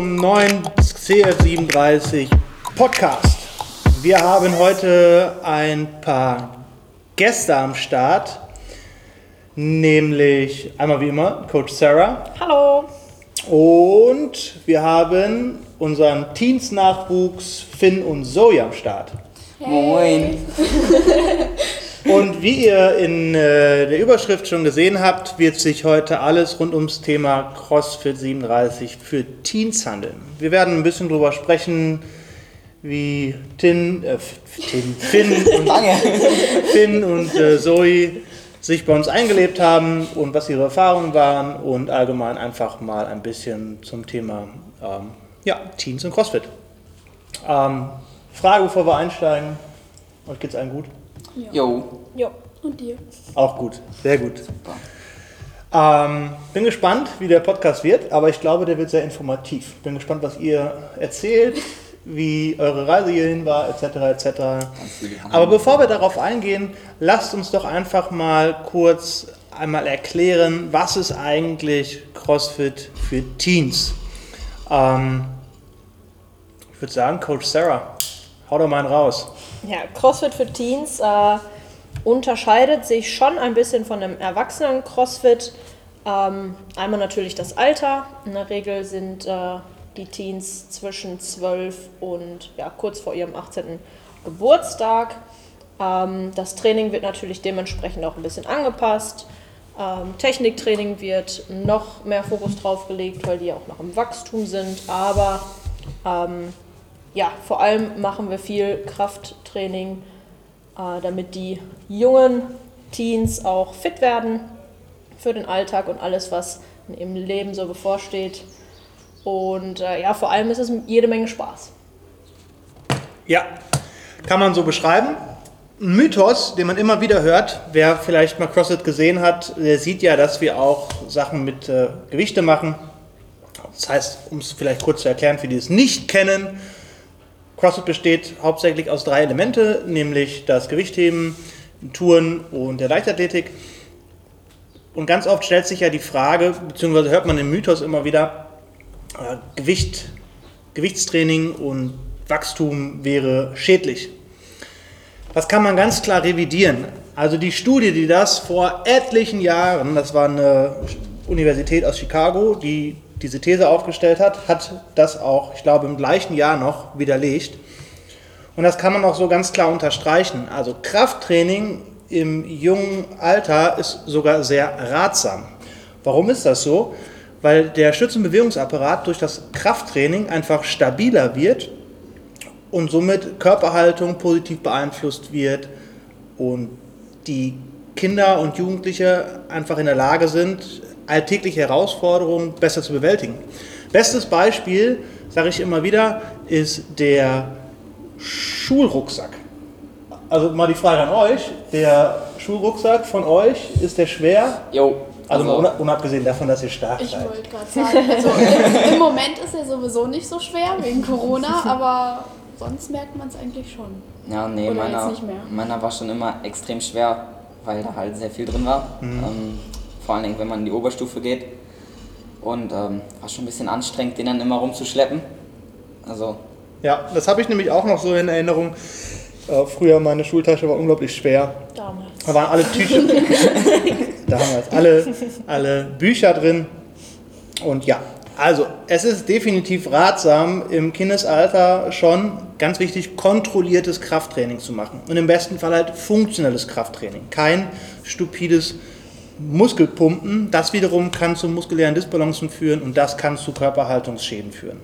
zum neuen CF37 Podcast. Wir haben heute ein paar Gäste am Start, nämlich einmal wie immer Coach Sarah. Hallo. Und wir haben unseren Teens-Nachwuchs Finn und Zoe am Start. Moin. Und wie ihr in äh, der Überschrift schon gesehen habt, wird sich heute alles rund ums Thema CrossFit 37 für Teens handeln. Wir werden ein bisschen darüber sprechen, wie Tin, äh, Tin, Finn und, Finn und äh, Zoe sich bei uns eingelebt haben und was ihre Erfahrungen waren und allgemein einfach mal ein bisschen zum Thema ähm, ja, Teens und CrossFit. Ähm, Frage, bevor wir einsteigen. Euch geht's allen gut? Jo. Jo. Und dir? Auch gut, sehr gut. Ähm, bin gespannt, wie der Podcast wird, aber ich glaube, der wird sehr informativ. Bin gespannt, was ihr erzählt, wie eure Reise hierhin war, etc. etc. Aber bevor wir darauf eingehen, lasst uns doch einfach mal kurz einmal erklären, was ist eigentlich CrossFit für Teens? Ähm, ich würde sagen, Coach Sarah, hau doch mal einen raus. Ja, CrossFit für Teens äh, unterscheidet sich schon ein bisschen von einem Erwachsenen-CrossFit. Ähm, einmal natürlich das Alter. In der Regel sind äh, die Teens zwischen 12 und ja, kurz vor ihrem 18. Geburtstag. Ähm, das Training wird natürlich dementsprechend auch ein bisschen angepasst. Ähm, Techniktraining wird noch mehr Fokus drauf gelegt, weil die auch noch im Wachstum sind. Aber ähm, ja, vor allem machen wir viel Krafttraining, äh, damit die jungen Teens auch fit werden für den Alltag und alles, was im Leben so bevorsteht. Und äh, ja, vor allem ist es jede Menge Spaß. Ja, kann man so beschreiben. Ein Mythos, den man immer wieder hört, wer vielleicht mal CrossFit gesehen hat, der sieht ja, dass wir auch Sachen mit äh, Gewichte machen. Das heißt, um es vielleicht kurz zu erklären, für die es nicht kennen, CrossFit besteht hauptsächlich aus drei Elemente, nämlich das Gewichtheben, Touren und der Leichtathletik. Und ganz oft stellt sich ja die Frage, beziehungsweise hört man den Mythos immer wieder, äh, Gewicht, Gewichtstraining und Wachstum wäre schädlich. Das kann man ganz klar revidieren. Also die Studie, die das vor etlichen Jahren, das war eine Universität aus Chicago, die diese These aufgestellt hat, hat das auch, ich glaube, im gleichen Jahr noch widerlegt. Und das kann man auch so ganz klar unterstreichen. Also Krafttraining im jungen Alter ist sogar sehr ratsam. Warum ist das so? Weil der Stützenbewegungsapparat durch das Krafttraining einfach stabiler wird und somit Körperhaltung positiv beeinflusst wird und die Kinder und Jugendliche einfach in der Lage sind, alltägliche Herausforderungen besser zu bewältigen. Bestes Beispiel, sage ich immer wieder, ist der Schulrucksack. Also mal die Frage an euch, der Schulrucksack von euch, ist der schwer? Jo. Also, also unabgesehen davon, dass ihr stark ich seid. Ich wollte gerade sagen, also im Moment ist er sowieso nicht so schwer wegen Corona, aber sonst merkt man es eigentlich schon. Ja, nee, Oder meiner, meiner war schon immer extrem schwer, weil da halt sehr viel drin war. Mhm. Ähm, vor allen Dingen, wenn man in die Oberstufe geht. Und ähm, war schon ein bisschen anstrengend, den dann immer rumzuschleppen. Also, Ja, das habe ich nämlich auch noch so in Erinnerung. Äh, früher meine Schultasche war unglaublich schwer. Damals. Da waren alle Tücher, damals alle, alle Bücher drin. Und ja, also es ist definitiv ratsam, im Kindesalter schon, ganz wichtig, kontrolliertes Krafttraining zu machen. Und im besten Fall halt funktionelles Krafttraining. Kein stupides Muskelpumpen. Das wiederum kann zu muskulären Disbalancen führen und das kann zu Körperhaltungsschäden führen.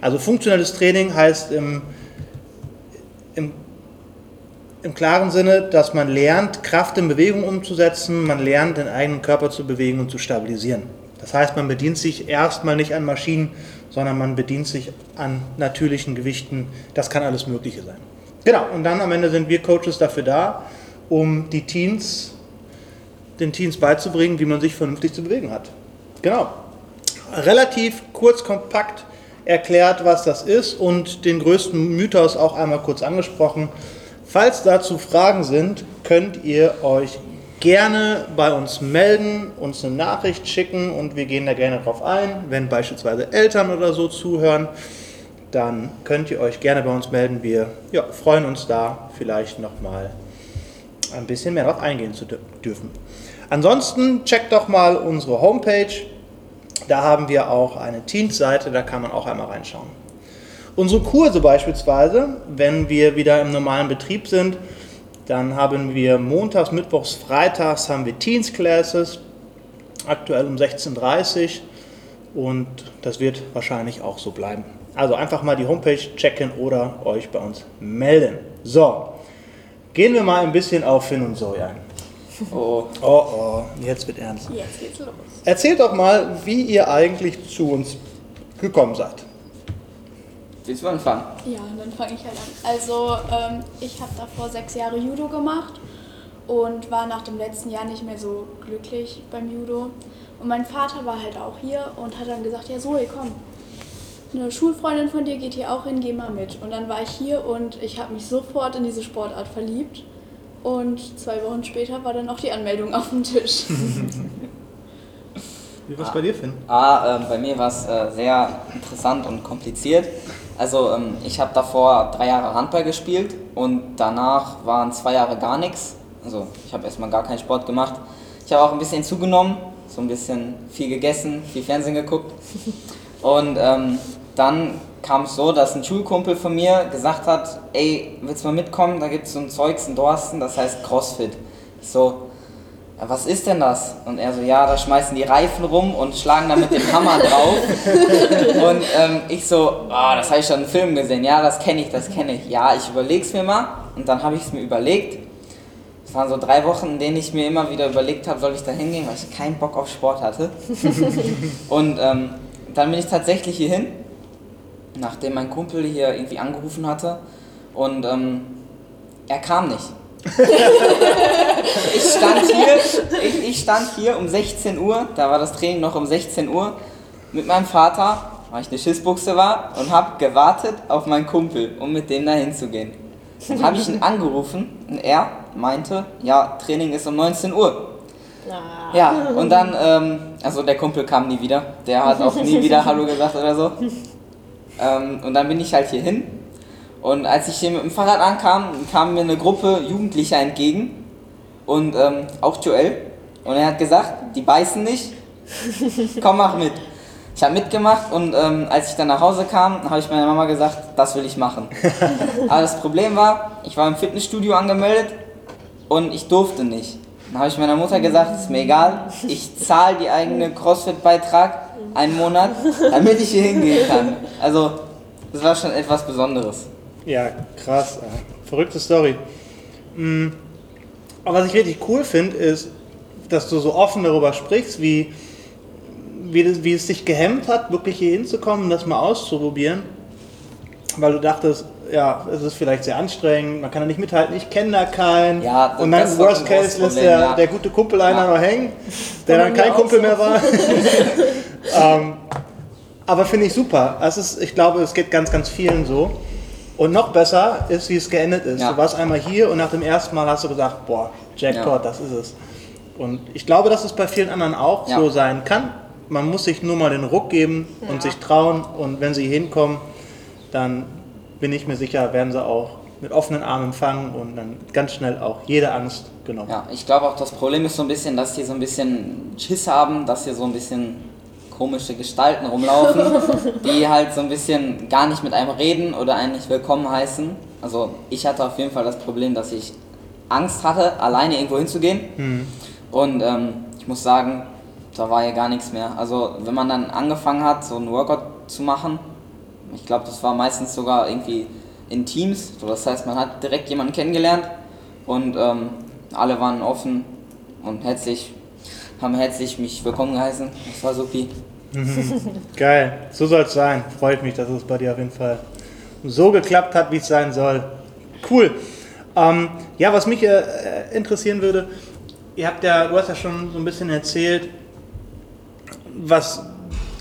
Also funktionelles Training heißt im, im im klaren Sinne, dass man lernt, Kraft in Bewegung umzusetzen, man lernt, den eigenen Körper zu bewegen und zu stabilisieren. Das heißt, man bedient sich erstmal nicht an Maschinen, sondern man bedient sich an natürlichen Gewichten. Das kann alles Mögliche sein. Genau, und dann am Ende sind wir Coaches dafür da, um die Teens, den Teens beizubringen, wie man sich vernünftig zu bewegen hat. Genau. Relativ kurz, kompakt erklärt, was das ist und den größten Mythos auch einmal kurz angesprochen. Falls dazu Fragen sind, könnt ihr euch gerne bei uns melden, uns eine Nachricht schicken und wir gehen da gerne drauf ein. Wenn beispielsweise Eltern oder so zuhören, dann könnt ihr euch gerne bei uns melden. Wir ja, freuen uns da vielleicht nochmal ein bisschen mehr darauf eingehen zu dürfen. Ansonsten checkt doch mal unsere Homepage. Da haben wir auch eine Teens-Seite, da kann man auch einmal reinschauen. Unsere Kurse beispielsweise, wenn wir wieder im normalen Betrieb sind, dann haben wir montags, mittwochs, freitags haben wir Teens Classes, aktuell um 16.30 Uhr und das wird wahrscheinlich auch so bleiben. Also einfach mal die Homepage checken oder euch bei uns melden. So, gehen wir mal ein bisschen auf Finn und Zoe ein. Oh, Oh oh, jetzt wird ernst. Jetzt geht's los. Erzählt doch mal, wie ihr eigentlich zu uns gekommen seid. willst du anfangen? Ja, dann fange ich halt an. Also, ähm, ich habe davor sechs Jahre Judo gemacht und war nach dem letzten Jahr nicht mehr so glücklich beim Judo. Und mein Vater war halt auch hier und hat dann gesagt, ja Zoe, komm, eine Schulfreundin von dir geht hier auch hin, geh mal mit. Und dann war ich hier und ich habe mich sofort in diese Sportart verliebt. Und zwei Wochen später war dann auch die Anmeldung auf dem Tisch. Wie war es bei dir, Finn? Ah, ähm, bei mir war es äh, sehr interessant und kompliziert. Also ähm, ich habe davor drei Jahre Handball gespielt und danach waren zwei Jahre gar nichts. Also ich habe erstmal gar keinen Sport gemacht. Ich habe auch ein bisschen zugenommen, so ein bisschen viel gegessen, viel Fernsehen geguckt. Und ähm, dann kam es so, dass ein Schulkumpel von mir gesagt hat, ey, willst du mal mitkommen? Da gibt es so ein Zeugs in Dorsten, das heißt Crossfit. Ich so, ja, was ist denn das? Und er so, ja, da schmeißen die Reifen rum und schlagen da mit dem Hammer drauf. und ähm, ich so, ah, das habe ich schon im Film gesehen. Ja, das kenne ich, das kenne ich. Ja, ich überleg's mir mal. Und dann habe ich es mir überlegt. Es waren so drei Wochen, in denen ich mir immer wieder überlegt habe, soll ich da hingehen, weil ich keinen Bock auf Sport hatte. und ähm, dann bin ich tatsächlich hier hin, nachdem mein Kumpel hier irgendwie angerufen hatte. Und ähm, er kam nicht. ich stand hier, ich, ich stand hier um 16 Uhr, da war das Training noch um 16 Uhr, mit meinem Vater, weil ich eine Schissbuchse war, und habe gewartet auf meinen Kumpel, um mit dem da hinzugehen. Dann habe ich ihn angerufen und er meinte, ja, Training ist um 19 Uhr. Na, Ja, und dann, ähm, also der Kumpel kam nie wieder, der hat auch nie wieder Hallo gesagt oder so. Ähm, und dann bin ich halt hier hin und als ich hier mit dem Fahrrad ankam, kam mir eine Gruppe Jugendlicher entgegen und ähm, auch Joel. Und er hat gesagt, die beißen nicht, komm mach mit. Ich habe mitgemacht und ähm, als ich dann nach Hause kam, habe ich meiner Mama gesagt, das will ich machen. Aber das Problem war, ich war im Fitnessstudio angemeldet und ich durfte nicht. Dann habe ich meiner Mutter gesagt, ist mir egal, ich zahle die eigene CrossFit-Beitrag einen Monat, damit ich hier hingehen kann. Also, das war schon etwas Besonderes. Ja, krass. Verrückte Story. Mm, Aber was ich richtig cool finde, ist, dass du so offen darüber sprichst, wie, wie, wie es dich gehemmt hat, wirklich hier hinzukommen und das mal auszuprobieren. Weil du dachtest, ja, es ist vielleicht sehr anstrengend, man kann da nicht mithalten, ich kenne da keinen. Ja, das- und dann das Worst Case lässt der, ja. der gute Kumpel einer Ja. noch hängen, der dann kein Kumpel so. mehr war. ähm, aber finde ich super. Es ist, ich glaube, es geht ganz, ganz vielen so. Und noch besser ist, wie es geendet ist. Ja. Du warst einmal hier und nach dem ersten Mal hast du gesagt, boah, Jackpot, Ja. das ist es. Und ich glaube, dass es bei vielen anderen auch Ja. so sein kann. Man muss sich nur mal den Ruck geben und sich trauen. Und wenn sie hinkommen, dann bin ich mir sicher, werden sie auch mit offenen Armen empfangen und dann ganz schnell auch jede Angst genommen. Ja, ich glaube auch, das Problem ist so ein bisschen, dass die so ein bisschen Schiss haben, dass hier so ein bisschen komische Gestalten rumlaufen, die halt so ein bisschen gar nicht mit einem reden oder einen nicht willkommen heißen. Also ich hatte auf jeden Fall das Problem, dass ich Angst hatte, alleine irgendwo hinzugehen. Und ähm, ich muss sagen, da war ja gar nichts mehr. Also wenn man dann angefangen hat, so einen Workout zu machen, ich glaube, das war meistens sogar irgendwie in Teams. So, das heißt, man hat direkt jemanden kennengelernt und ähm, alle waren offen und herzlich, haben herzlich mich willkommen geheißen. Das war supi. Geil, so soll es sein. Freut mich, dass es bei dir auf jeden Fall so geklappt hat, wie es sein soll. Cool. Ähm, ja, was mich äh, interessieren würde, ihr habt ja, du hast ja schon so ein bisschen erzählt, was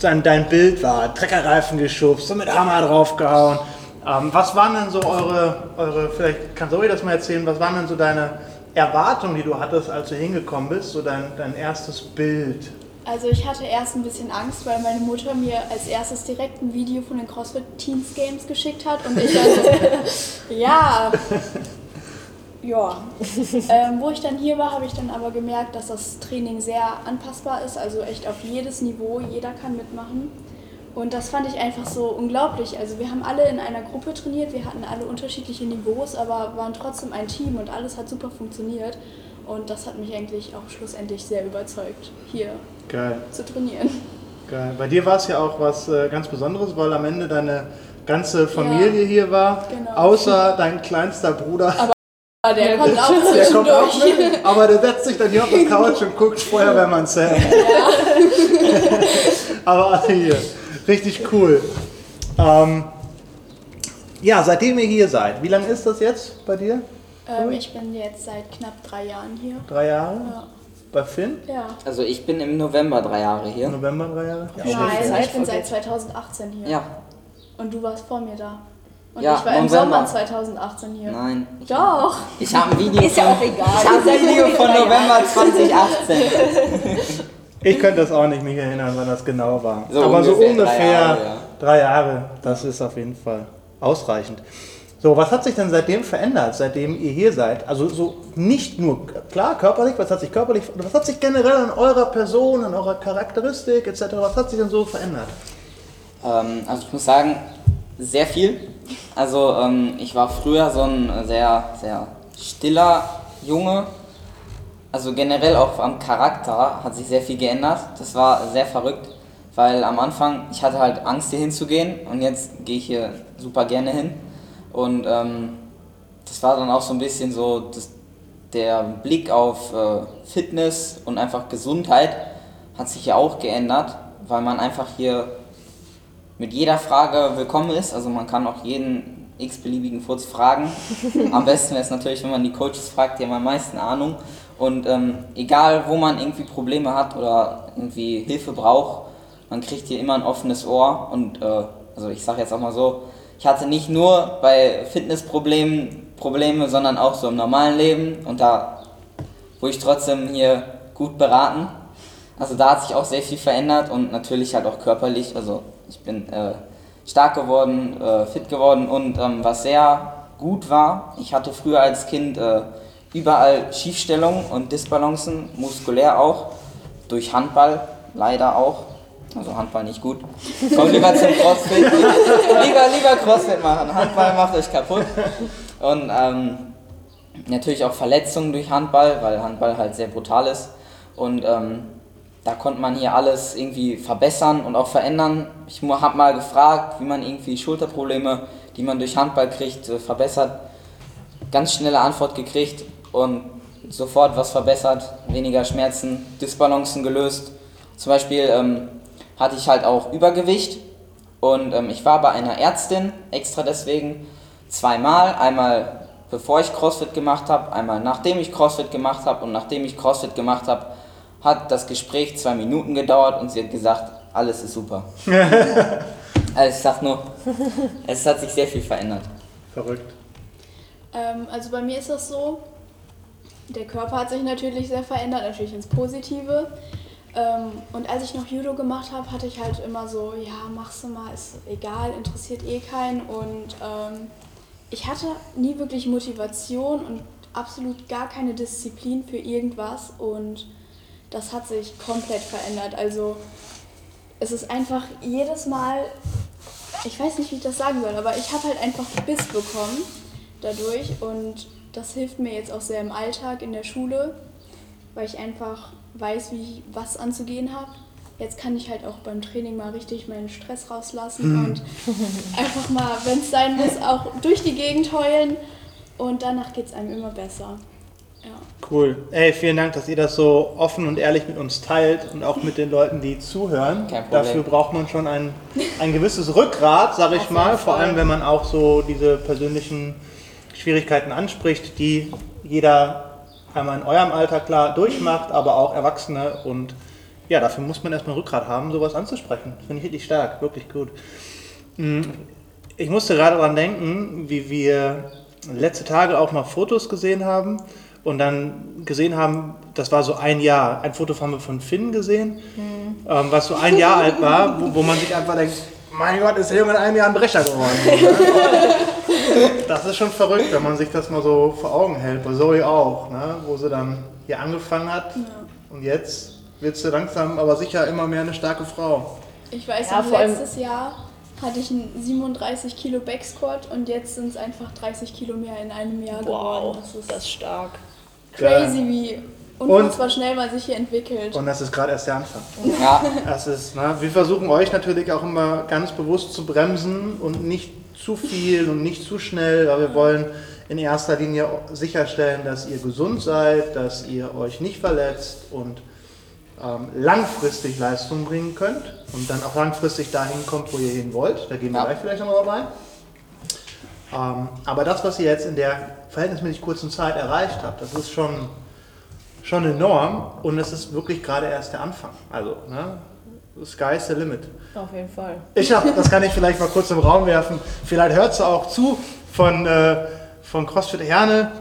dein, dein Bild war. Treckerreifen geschubst, so mit Hammer draufgehauen. Ähm, was waren denn so eure, eure, vielleicht kann Zoe das mal erzählen, was waren denn so deine, Erwartung, die du hattest, als du hingekommen bist, so dein, dein erstes Bild? Also ich hatte erst ein bisschen Angst, weil meine Mutter mir als erstes direkt ein Video von den CrossFit Teens Games geschickt hat und ich dann ja, ja. Ähm, wo ich dann hier war, habe ich dann aber gemerkt, dass das Training sehr anpassbar ist, also echt auf jedes Niveau, jeder kann mitmachen. Und das fand ich einfach so unglaublich. Also wir haben alle in einer Gruppe trainiert, wir hatten alle unterschiedliche Niveaus, aber waren trotzdem ein Team und alles hat super funktioniert. Und das hat mich eigentlich auch schlussendlich sehr überzeugt, hier Geil, zu trainieren. geil. Bei dir war es ja auch was äh, ganz Besonderes, weil am Ende deine ganze Familie hier war, genau. außer dein kleinster Bruder. Aber der kommt auch der kommt auch mit, aber der setzt sich dann hier auf die Couch und guckt Feuerwehrmann Sam. aber alle hier, richtig cool. Ähm, ja, seitdem ihr hier seid, wie lange ist das jetzt bei dir? Ähm, ich bin jetzt seit knapp drei Jahren hier. Drei Jahre? Ja. Bei Finn? ja. Also ich bin im November drei Jahre hier. November drei Jahre? Ja, Nein, ich bin seit 2018 hier. Ja, Und du warst vor mir da. Und Ja, ich war im November. Sommer 2018 hier. nein. Doch. Ich habe ein Video Ist ja von, auch egal. Ich habe ein Video von November 2018. Ich könnte das auch nicht mich erinnern, wann das genau war. So Aber so ungefähr ungefähr drei Jahre, ja. drei Jahre, das ist auf jeden Fall ausreichend. So, was hat sich denn seitdem verändert, seitdem ihr hier seid? Also so nicht nur, klar, körperlich, was hat sich körperlich, was hat sich generell an eurer Person, an eurer Charakteristik etc., was hat sich denn so verändert? Ähm, also ich muss sagen, sehr viel. Also ähm, ich war früher so ein sehr, sehr stiller Junge. Also generell auch am Charakter hat sich sehr viel geändert. Das war sehr verrückt, weil am Anfang, ich hatte halt Angst hier hinzugehen und jetzt gehe ich hier super gerne hin. Und ähm, das war dann auch so ein bisschen so das, der Blick auf äh, Fitness und einfach Gesundheit hat sich ja auch geändert, weil man einfach hier mit jeder Frage willkommen ist. Also man kann auch jeden x-beliebigen Furz fragen. Am besten wäre es natürlich, wenn man die Coaches fragt, die haben am meisten Ahnung. Und ähm, egal, wo man irgendwie Probleme hat oder irgendwie Hilfe braucht, man kriegt hier immer ein offenes Ohr. Und äh, also ich sage jetzt auch mal so, ich hatte nicht nur bei Fitnessproblemen Probleme, sondern auch so im normalen Leben. Und da wurde ich trotzdem hier gut beraten. Also da hat sich auch sehr viel verändert und natürlich halt auch körperlich. Also ich bin äh, stark geworden, äh, fit geworden und ähm, was sehr gut war, ich hatte früher als Kind äh, überall Schiefstellungen und Disbalancen, muskulär auch, durch Handball leider auch. Also Handball nicht gut. Komm lieber zum Crossfit. lieber, lieber Crossfit machen. Handball macht euch kaputt. Und ähm, natürlich auch Verletzungen durch Handball, weil Handball halt sehr brutal ist. Und ähm, da konnte man hier alles irgendwie verbessern und auch verändern. Ich habe mal gefragt, wie man irgendwie Schulterprobleme, die man durch Handball kriegt, äh, verbessert. Ganz schnelle Antwort gekriegt und sofort was verbessert, weniger Schmerzen, Disbalancen gelöst. Zum Beispiel ähm, hatte ich halt auch Übergewicht und ähm, ich war bei einer Ärztin extra deswegen zweimal, einmal bevor ich CrossFit gemacht habe, einmal nachdem ich CrossFit gemacht habe und nachdem ich CrossFit gemacht habe, hat das Gespräch zwei Minuten gedauert und sie hat gesagt, alles ist super. also ich sag nur, es hat sich sehr viel verändert. Verrückt. Ähm, also bei mir ist das so, der Körper hat sich natürlich sehr verändert, natürlich ins Positive. Ähm, und als ich noch Judo gemacht habe, hatte ich halt immer so, ja, machst du mal, ist egal, interessiert eh keinen. Und ähm, ich hatte nie wirklich Motivation und absolut gar keine Disziplin für irgendwas. Und das hat sich komplett verändert. Also es ist einfach jedes Mal, ich weiß nicht, wie ich das sagen soll, aber ich habe halt einfach Biss bekommen dadurch und das hilft mir jetzt auch sehr im Alltag, in der Schule, weil ich einfach weiß, wie ich was anzugehen habe. Jetzt kann ich halt auch beim Training mal richtig meinen Stress rauslassen und einfach mal, wenn es sein muss, auch durch die Gegend heulen und danach geht es einem immer besser. Ja. Cool. Ey, vielen Dank, dass ihr das so offen und ehrlich mit uns teilt und auch mit den Leuten, die zuhören. Kein Problem. Dafür braucht man schon ein, ein gewisses Rückgrat, sag ich mal. Vor allem, wenn man auch so diese persönlichen Schwierigkeiten anspricht, die jeder einmal in eurem Alter klar durchmacht, aber auch Erwachsene. Und ja, dafür muss man erstmal Rückgrat haben, sowas anzusprechen. Finde ich richtig stark, wirklich gut. Mm, Ich musste gerade daran denken, wie wir letzte Tage auch mal Fotos gesehen haben und dann gesehen haben, das war so ein Jahr, ein Foto haben wir von Finn gesehen, ähm, was so ein Jahr alt war, wo, wo man sich einfach denkt, mein Gott, ist der Junge in einem Jahr ein Brecher geworden. das ist schon verrückt, wenn man sich das mal so vor Augen hält. Bei Zoe auch, ne? wo sie dann hier angefangen hat und jetzt wird sie langsam, aber sicher immer mehr eine starke Frau. Ich weiß Ja, letztes Jahr hatte ich einen 37 Kilo Backsquat und jetzt sind es einfach 30 Kilo mehr in einem Jahr Wow, geworden. Das ist das ist stark. Crazy, wie unfassbar schnell man sich hier entwickelt. Und das ist gerade erst der Anfang. Ja, Das ist, ne, wir versuchen euch natürlich auch immer ganz bewusst zu bremsen und nicht zu viel und nicht zu schnell, weil wir wollen in erster Linie sicherstellen, dass ihr gesund seid, dass ihr euch nicht verletzt und ähm, langfristig Leistung bringen könnt und dann auch langfristig dahin kommt, wo ihr hin wollt. Da gehen wir Ja. gleich vielleicht nochmal rein. Ähm, aber das, was ihr jetzt in der verhältnismäßig kurzen Zeit erreicht habt, das ist schon, schon enorm und es ist wirklich gerade erst der Anfang. Also, ne? The sky's the limit. Auf jeden Fall. Ich habe, das kann ich vielleicht mal kurz im Raum werfen, vielleicht hört sie auch zu von, äh, von CrossFit Herne,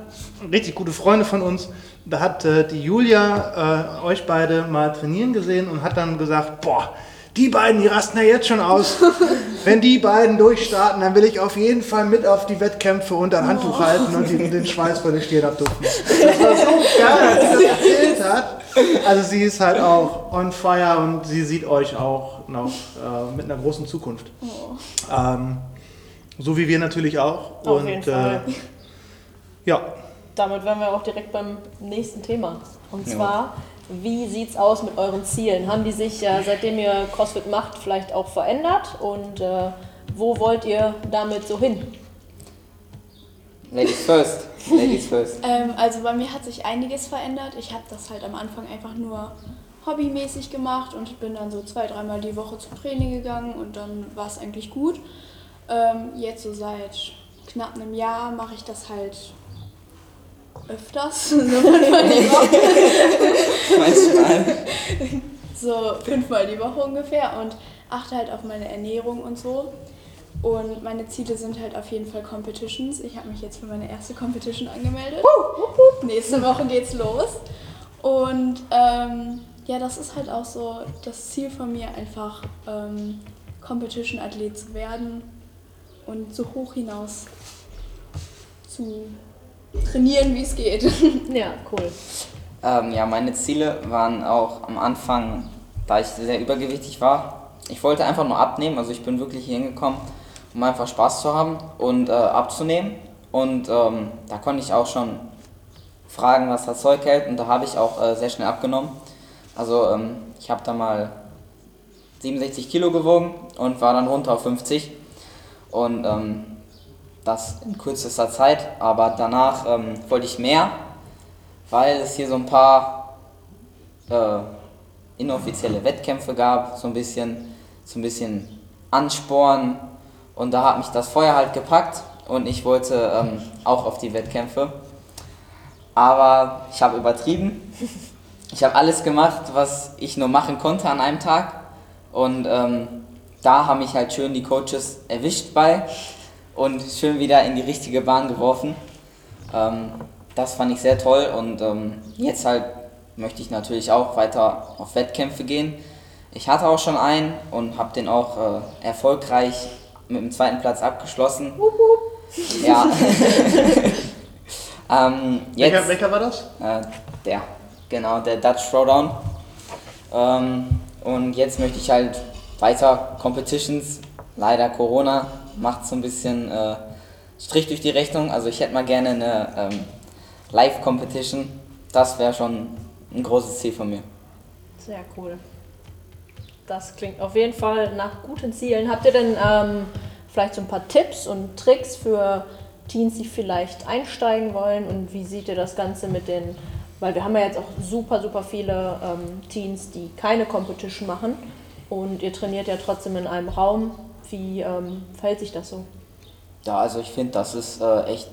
richtig gute Freunde von uns. Da hat äh, die Julia äh, euch beide mal trainieren gesehen und hat dann gesagt, boah, die beiden, die rasten ja jetzt schon aus. Wenn die beiden durchstarten, dann will ich auf jeden Fall mit auf die Wettkämpfe unter ein Handtuch halten und die, den Schweiß bei der Stirn abduften. Das war so geil, als sie das erzählt hat. Also sie ist halt auch on fire und sie sieht euch auch noch äh, mit einer großen Zukunft. Ähm, so wie wir natürlich auch. Auf und, jeden Fall. Äh, ja, Damit wären wir auch direkt beim nächsten Thema. Und Ja. zwar, wie sieht's aus mit euren Zielen? Haben die sich, äh, seitdem ihr CrossFit macht, vielleicht auch verändert? Und äh, wo wollt ihr damit so hin? Ladies first. Ladies first. Ähm, also bei mir hat sich einiges verändert. Ich habe das halt am Anfang einfach nur hobbymäßig gemacht und bin dann so zwei, dreimal die Woche zum Training gegangen und dann war es eigentlich gut. Ähm, jetzt so seit knapp einem Jahr mache ich das halt öfters, so fünfmal die Woche, Manchmal. so fünfmal die Woche ungefähr und achte halt auf meine Ernährung und so. Und meine Ziele sind halt auf jeden Fall Competitions. Ich habe mich jetzt für meine erste Competition angemeldet. Nächste Woche geht's los. Und ähm, ja, das ist halt auch so das Ziel von mir, einfach ähm, Competition-Athlet zu werden und so hoch hinaus zu trainieren, wie es geht. Ja, cool. Ähm, ja, meine Ziele waren auch am Anfang, da ich sehr übergewichtig war. Ich wollte einfach nur abnehmen, also ich bin wirklich hier hingekommen, um einfach Spaß zu haben und äh, abzunehmen. Und ähm, da konnte ich auch schon fragen, was das Zeug hält und da habe ich auch äh, sehr schnell abgenommen. Also ähm, ich habe da mal 67 Kilo gewogen und war dann runter auf 50. Und ähm, das in kürzester Zeit, aber danach ähm, wollte ich mehr weil es hier so ein paar äh, inoffizielle Wettkämpfe gab, so ein bisschen, so ein bisschen Ansporn und da hat mich das Feuer halt gepackt und ich wollte ähm, auch auf die Wettkämpfe. Aber ich habe übertrieben. Ich habe alles gemacht, was ich nur machen konnte an einem Tag und ähm, da haben mich halt schön die Coaches erwischt bei und schön wieder in die richtige Bahn geworfen. Ähm, das fand ich sehr toll und ähm, jetzt halt möchte ich natürlich auch weiter auf Wettkämpfe gehen. Ich hatte auch schon einen und habe den auch äh, erfolgreich mit dem zweiten Platz abgeschlossen. Ja. ähm, welcher, jetzt, welcher war das? äh, der, genau, der Dutch Throwdown. Ähm, und jetzt möchte ich halt weiter Competitions. Leider Corona macht so ein bisschen äh, Strich durch die Rechnung. Also ich hätte mal gerne eine ähm, Live-Competition. Das wäre schon ein großes Ziel von mir. Sehr cool. Das klingt auf jeden Fall nach guten Zielen. Habt ihr denn ähm, vielleicht so ein paar Tipps und Tricks für Teens, die vielleicht einsteigen wollen? Und wie seht ihr das Ganze mit den, weil wir haben ja jetzt auch super, super viele ähm, Teens, die keine Competition machen und ihr trainiert ja trotzdem in einem Raum. Wie ähm, verhält sich das so? Ja, also ich finde, das ist äh, echt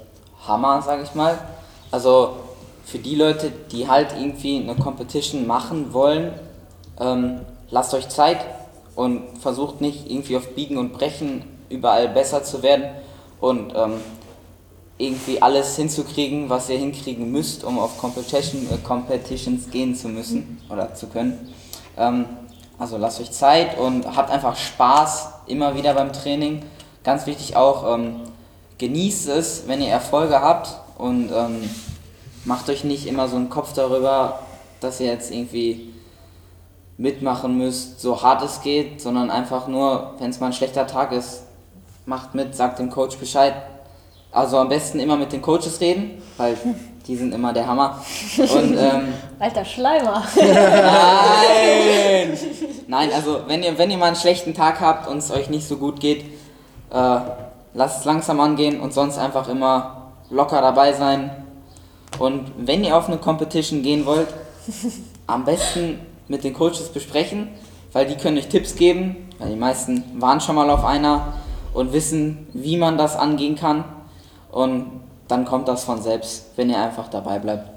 Hammer, sage ich mal. Also für die Leute, die halt irgendwie eine Competition machen wollen, ähm, lasst euch Zeit und versucht nicht irgendwie auf Biegen und Brechen überall besser zu werden. Und ähm, irgendwie alles hinzukriegen, was ihr hinkriegen müsst, um auf Competition, äh, Competitions gehen zu müssen oder zu können. Ähm, also lasst euch Zeit und habt einfach Spaß immer wieder beim Training. Ganz wichtig auch, ähm, genießt es, wenn ihr Erfolge habt und ähm, macht euch nicht immer so einen Kopf darüber, dass ihr jetzt irgendwie mitmachen müsst, so hart es geht, sondern einfach nur, wenn es mal ein schlechter Tag ist, macht mit, sagt dem Coach Bescheid. Also am besten immer mit den Coaches reden, weil die sind immer der Hammer. Und, ähm, Alter Schleimer. Nein! Nein, also wenn ihr, wenn ihr mal einen schlechten Tag habt und es euch nicht so gut geht, äh, lasst es langsam angehen und sonst einfach immer locker dabei sein. Und wenn ihr auf eine Competition gehen wollt, am besten mit den Coaches besprechen, weil die können euch Tipps geben, weil die meisten waren schon mal auf einer und wissen, wie man das angehen kann. Und dann kommt das von selbst, wenn ihr einfach dabei bleibt.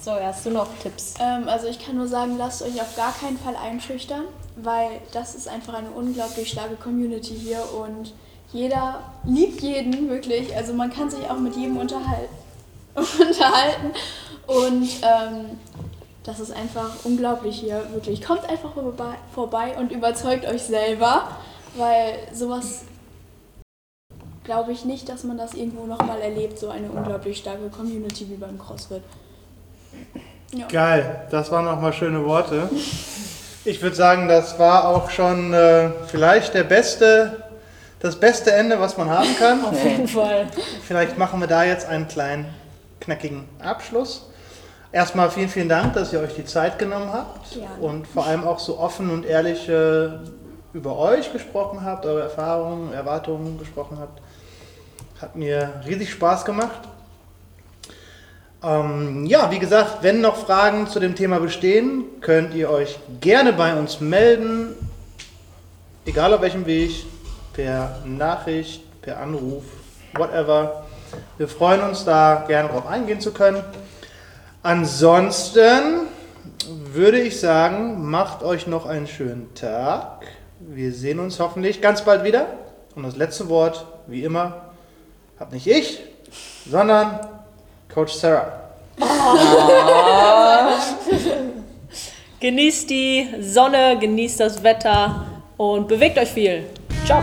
So, hast du noch Tipps? Ähm, also ich kann nur sagen, lasst euch auf gar keinen Fall einschüchtern, weil das ist einfach eine unglaublich starke Community hier und jeder liebt jeden wirklich. Also man kann sich auch mit jedem unterhalten. unterhalten. Und ähm, das ist einfach unglaublich hier, wirklich. Kommt einfach vorbei, vorbei und überzeugt euch selber, weil sowas glaube ich nicht, dass man das irgendwo nochmal erlebt, so eine unglaublich starke Community wie beim CrossFit. Ja. Geil, das waren nochmal schöne Worte. Ich würde sagen, das war auch schon äh, vielleicht der beste, das beste Ende, was man haben kann. Auf jeden Fall. Vielleicht machen wir da jetzt einen kleinen, knackigen Abschluss. Erstmal vielen, vielen Dank, dass ihr euch die Zeit genommen habt Gerne. und vor allem auch so offen und ehrlich äh, über euch gesprochen habt, eure Erfahrungen, Erwartungen gesprochen habt. Hat mir riesig Spaß gemacht. Ähm, ja, wie gesagt, wenn noch Fragen zu dem Thema bestehen, könnt ihr euch gerne bei uns melden. Egal auf welchem Weg, per Nachricht, per Anruf, whatever. Wir freuen uns da gerne drauf eingehen zu können. Ansonsten würde ich sagen, macht euch noch einen schönen Tag. Wir sehen uns hoffentlich ganz bald wieder. Und das letzte Wort, wie immer, hat nicht ich, sondern Coach Sarah. Genießt die Sonne, genießt das Wetter und bewegt euch viel. Ciao.